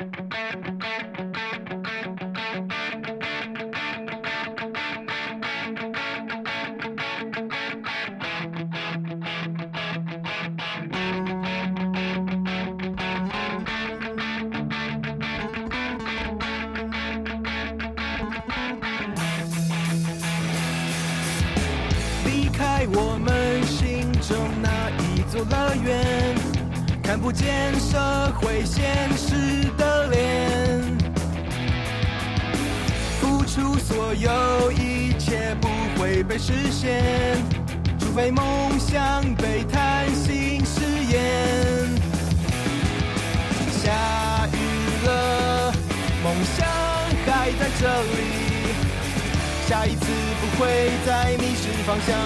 离开我们心中那一座乐园，看不见社会现实的脸，付出所有一切不会被实现，除非梦想被贪心实验。下雨了，梦想还在这里。下一次不会再迷失方向，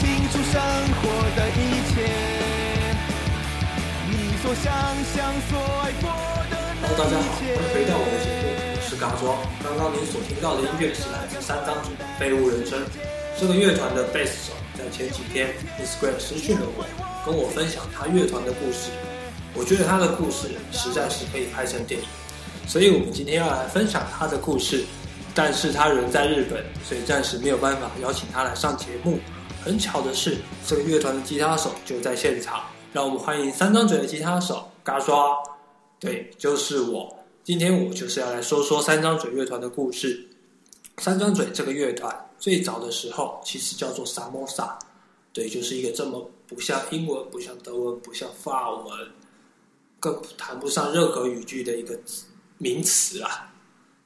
清楚生活的一切，你所想象、所爱过的 Hello，大家好，欢迎回到我的节目，我是嘎庄。刚刚您所听到的音乐是来自三张组的《废物人生》。这个乐团的贝斯手在前几天 Instagram 私讯了我，跟我分享他乐团的故事。我觉得他的故事实在是可以拍成电影，所以我们今天要来分享他的故事。但是他人在日本，所以暂时没有办法邀请他来上节目。很巧的是，这个乐团的吉他手就在现场，让我们欢迎三张嘴的吉他手嘎抓。对，就是我。今天我就是要来说说三张嘴乐团的故事。三张嘴这个乐团最早的时候其实叫做 Samosa，对，就是一个这么不像英文、不像德文、不像法文，更谈不上任何语句的一个名词啊。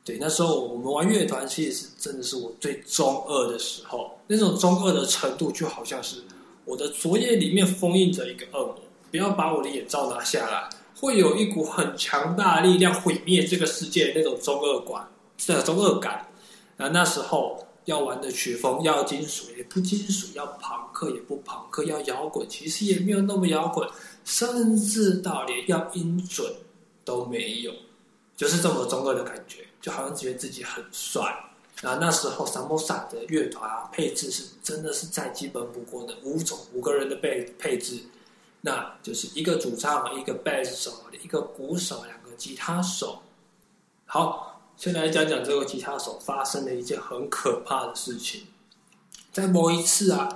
对，那时候我们玩乐团，其实是真的是我最中二的时候，那种中二的程度，就好像是我的昨夜里面封印着一个恶魔，不要把我的眼罩拿下来，会有一股很强大力量毁灭这个世界那种中二感，这中二感。那那时候要玩的曲风要金属也不金属，要朋克也不朋克，要摇滚其实也没有那么摇滚，甚至到连要音准都没有，就是这么中二的感觉，就好像觉得自己很帅。那那时候 Samosa 的乐团啊，配置是真的是再基本不过的五种五个人的配配置，那就是一个主唱，一个贝斯手，一个鼓手，两个吉他手。好，先来讲讲这个吉他手发生了一件很可怕的事情。在某一次啊，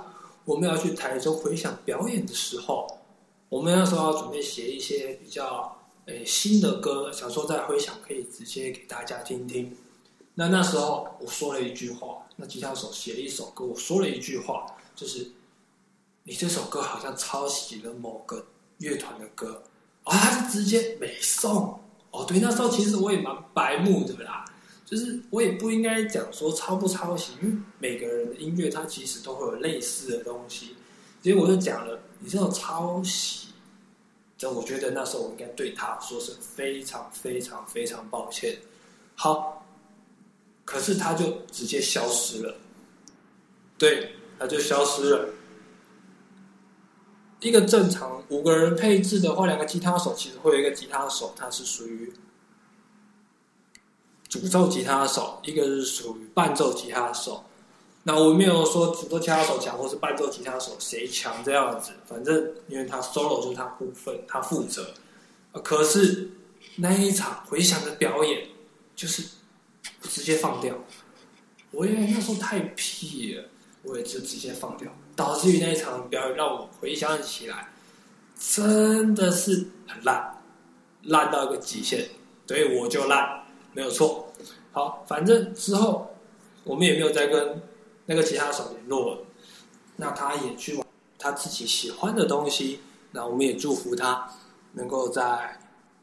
我们要去台中回响表演的时候，我们那时候要准备写一些比较诶新的歌，想说在回想可以直接给大家听听。那那时候我说了一句话，那吉他手写了一首歌，我说了一句话，就是你这首歌好像抄袭了某个乐团的歌，啊、他就直接没送。哦，对，那时候其实我也蛮白目的啦，就是我也不应该讲说抄不抄袭，因为每个人的音乐它其实都会有类似的东西，所以我就讲了，你这种抄袭，这我觉得那时候我应该对他说是非常非常非常抱歉。好，可是他就直接消失了，对，他就消失了。一个正常五个人配置的话，两个吉他手其实会有一个吉他手，他是属于主奏吉他手，一个是属于伴奏吉他手。那我没有说主奏吉他手强，或是伴奏吉他手谁强这样子，反正因为他 solo 就是他部分，他负责。可是那一场回响的表演，就是直接放掉。我因为那时候太屁了，我也就直接放掉，导致于那一场表演让我回想起来，真的是很烂，烂到一个极限。所以，我就烂，没有错。好，反正之后我们也没有再跟那个吉他手联络了。那他也去玩他自己喜欢的东西，那我们也祝福他能够在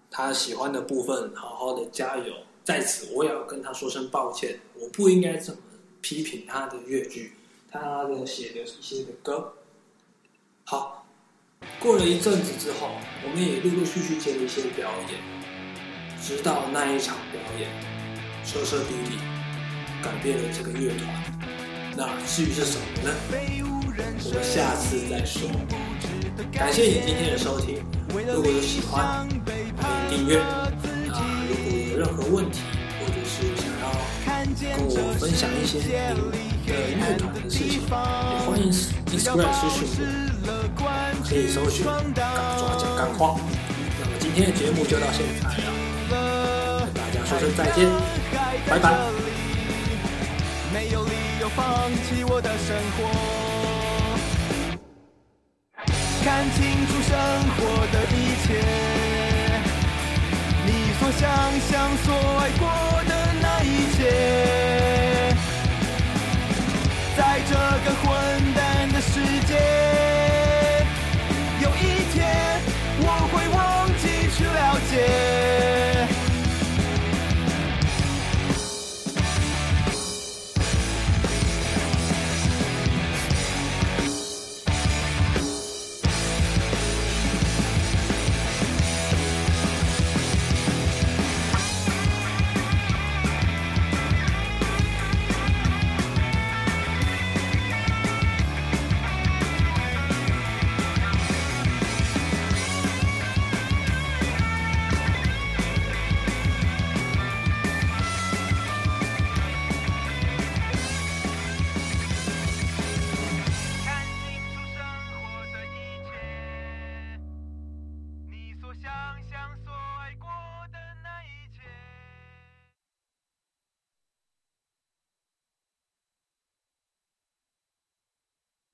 他喜欢的部分好好的加油。在此，我也要跟他说声抱歉，我不应该这么批评他的乐剧，他的写的一些的歌。好，过了一阵子之后，我们也陆陆续续接了一些表演，直到那一场表演彻彻底底改变了这个乐团。那至于是什么呢？我们下次再说。感谢你今天的收听，如果有喜欢，欢迎订阅。那如果有任何问题，或者是想要跟我分享一些你的乐团的事情，也欢迎 Instagram 私讯我，可以搜寻“敢抓讲干话”。那么今天的节目就到现在了，跟大家说声再见，拜拜。放弃我的生活，看清楚生活的一切，你所想象、所爱过的那一切，在这个混蛋